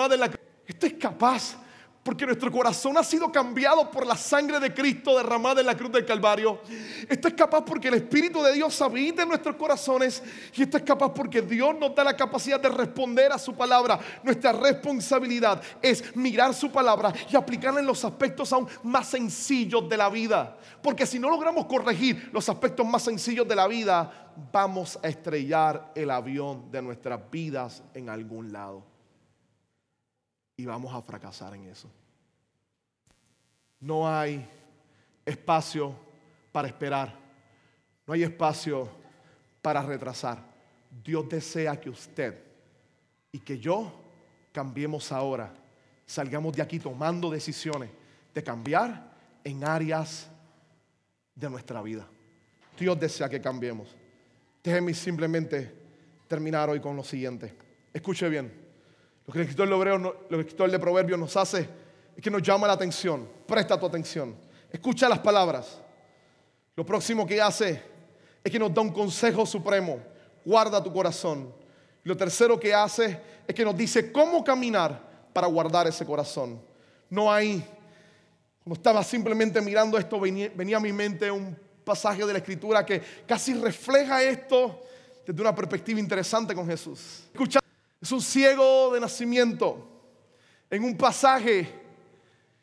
B: esto es capaz porque nuestro corazón ha sido cambiado por la sangre de Cristo derramada en la cruz del Calvario. Esto es capaz porque el Espíritu de Dios habita en nuestros corazones. Y esto es capaz porque Dios nos da la capacidad de responder a su palabra. Nuestra responsabilidad es mirar su palabra y aplicarla en los aspectos aún más sencillos de la vida. Porque si no logramos corregir los aspectos más sencillos de la vida, vamos a estrellar el avión de nuestras vidas en algún lado y vamos a fracasar en eso. No hay espacio para esperar. No hay espacio para retrasar. Dios desea que usted y que yo cambiemos ahora. Salgamos de aquí tomando decisiones de cambiar en áreas de nuestra vida. Dios desea que cambiemos. Déjeme simplemente terminar hoy con lo siguiente. Escuche bien. Lo que el escritor de, lo que el de Proverbios nos hace es que nos llama la atención. Presta tu atención. Escucha las palabras. Lo próximo que hace es que nos da un consejo supremo. Guarda tu corazón. lo tercero que hace es que nos dice cómo caminar para guardar ese corazón. No hay, cuando estaba simplemente mirando esto, venía, venía, a mi mente un pasaje de la escritura que casi refleja esto desde una perspectiva interesante con Jesús. Escucha es un ciego de nacimiento. En un pasaje,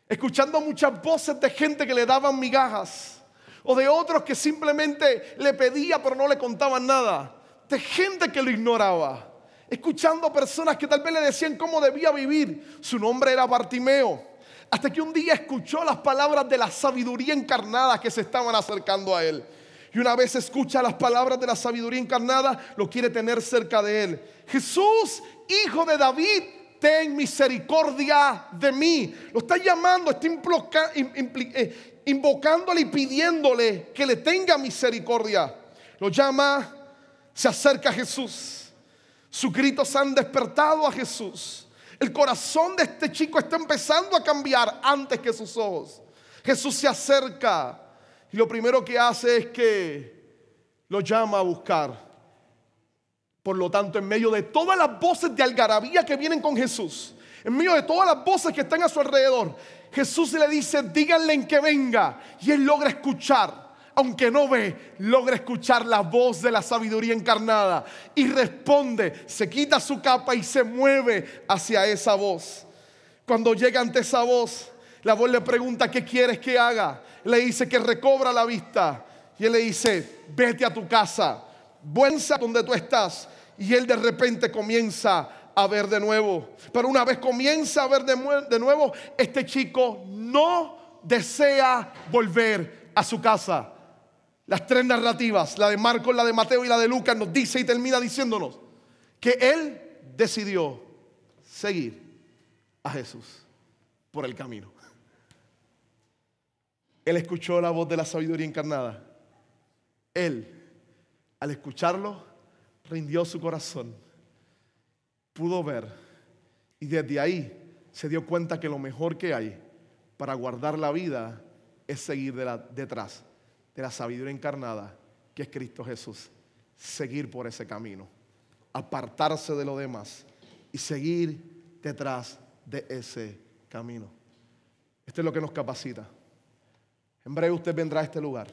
B: escuchando muchas voces de gente que le daban migajas. O de otros que simplemente le pedía pero no le contaban nada. De gente que lo ignoraba. Escuchando personas que tal vez le decían cómo debía vivir. Su nombre era Bartimeo. Hasta que un día escuchó las palabras de la sabiduría encarnada que se estaban acercando a él. Y una vez escucha las palabras de la sabiduría encarnada, lo quiere tener cerca de él. Jesús, hijo de David, ten misericordia de mí. Lo está llamando, está eh, invocándole y pidiéndole que le tenga misericordia. Lo llama, se acerca a Jesús. Sus gritos han despertado a Jesús. El corazón de este chico está empezando a cambiar antes que sus ojos. Jesús se acerca y lo primero que hace es que lo llama a buscar. Por lo tanto, en medio de todas las voces de algarabía que vienen con Jesús, en medio de todas las voces que están a su alrededor, Jesús le dice, díganle en que venga. Y él logra escuchar, aunque no ve, logra escuchar la voz de la sabiduría encarnada. Y responde, se quita su capa y se mueve hacia esa voz. Cuando llega ante esa voz, la voz le pregunta, ¿qué quieres que haga? Le dice que recobra la vista. Y él le dice, vete a tu casa, vuelve donde tú estás. Y él de repente comienza a ver de nuevo. Pero una vez comienza a ver de, nuevo, este chico no desea volver a su casa. Las tres narrativas, la de Marcos, la de Mateo y la de Lucas, nos dice y termina diciéndonos que él decidió seguir a Jesús por el camino. Él escuchó la voz de la sabiduría encarnada. Él, al escucharlo, rindió su corazón. Pudo ver y desde ahí se dio cuenta que lo mejor que hay para guardar la vida es seguir detrás de la sabiduría encarnada que es Cristo Jesús. Seguir por ese camino, apartarse de lo demás y seguir detrás de ese camino. Esto es lo que nos capacita. En breve usted vendrá a este lugar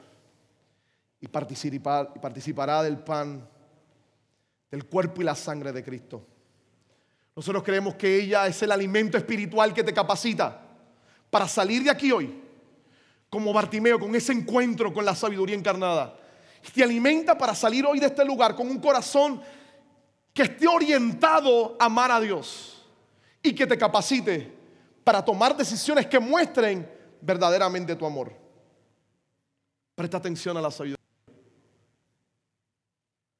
B: y participará del pan, del cuerpo y la sangre de Cristo. Nosotros creemos que ella es el alimento espiritual que te capacita para salir de aquí hoy, como Bartimeo, con ese encuentro con la sabiduría encarnada. Te alimenta para salir hoy de este lugar con un corazón que esté orientado a amar a Dios y que te capacite para tomar decisiones que muestren verdaderamente tu amor. Presta atención a la sabiduría.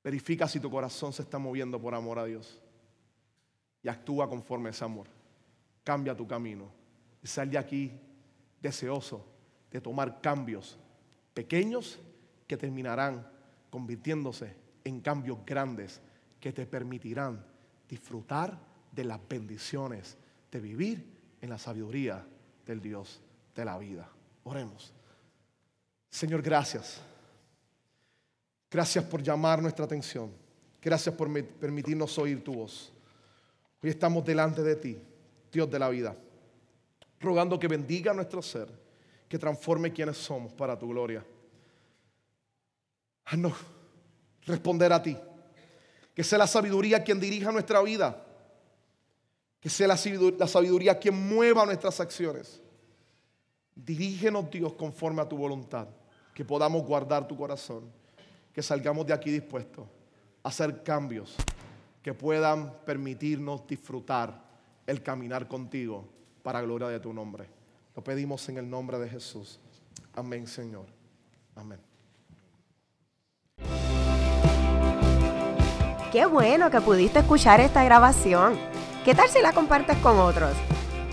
B: Verifica si tu corazón se está moviendo por amor a Dios. Y actúa conforme a ese amor. Cambia tu camino. Y sal de aquí deseoso de tomar cambios pequeños que terminarán convirtiéndose en cambios grandes que te permitirán disfrutar de las bendiciones de vivir en la sabiduría del Dios de la vida. Oremos. Señor, gracias. Gracias por llamar nuestra atención. Gracias por permitirnos oír tu voz. Hoy estamos delante de ti, Dios de la vida, rogando que bendiga nuestro ser, que transforme quienes somos para tu gloria. no responder a ti. Que sea la sabiduría quien dirija nuestra vida. Que sea la sabiduría quien mueva nuestras acciones. Dirígenos, Dios, conforme a tu voluntad. Que podamos guardar tu corazón. Que salgamos de aquí dispuestos a hacer cambios que puedan permitirnos disfrutar el caminar contigo para gloria de tu nombre. Lo pedimos en el nombre de Jesús. Amén, Señor. Amén.
C: Qué bueno que pudiste escuchar esta grabación. ¿Qué tal si la compartes con otros?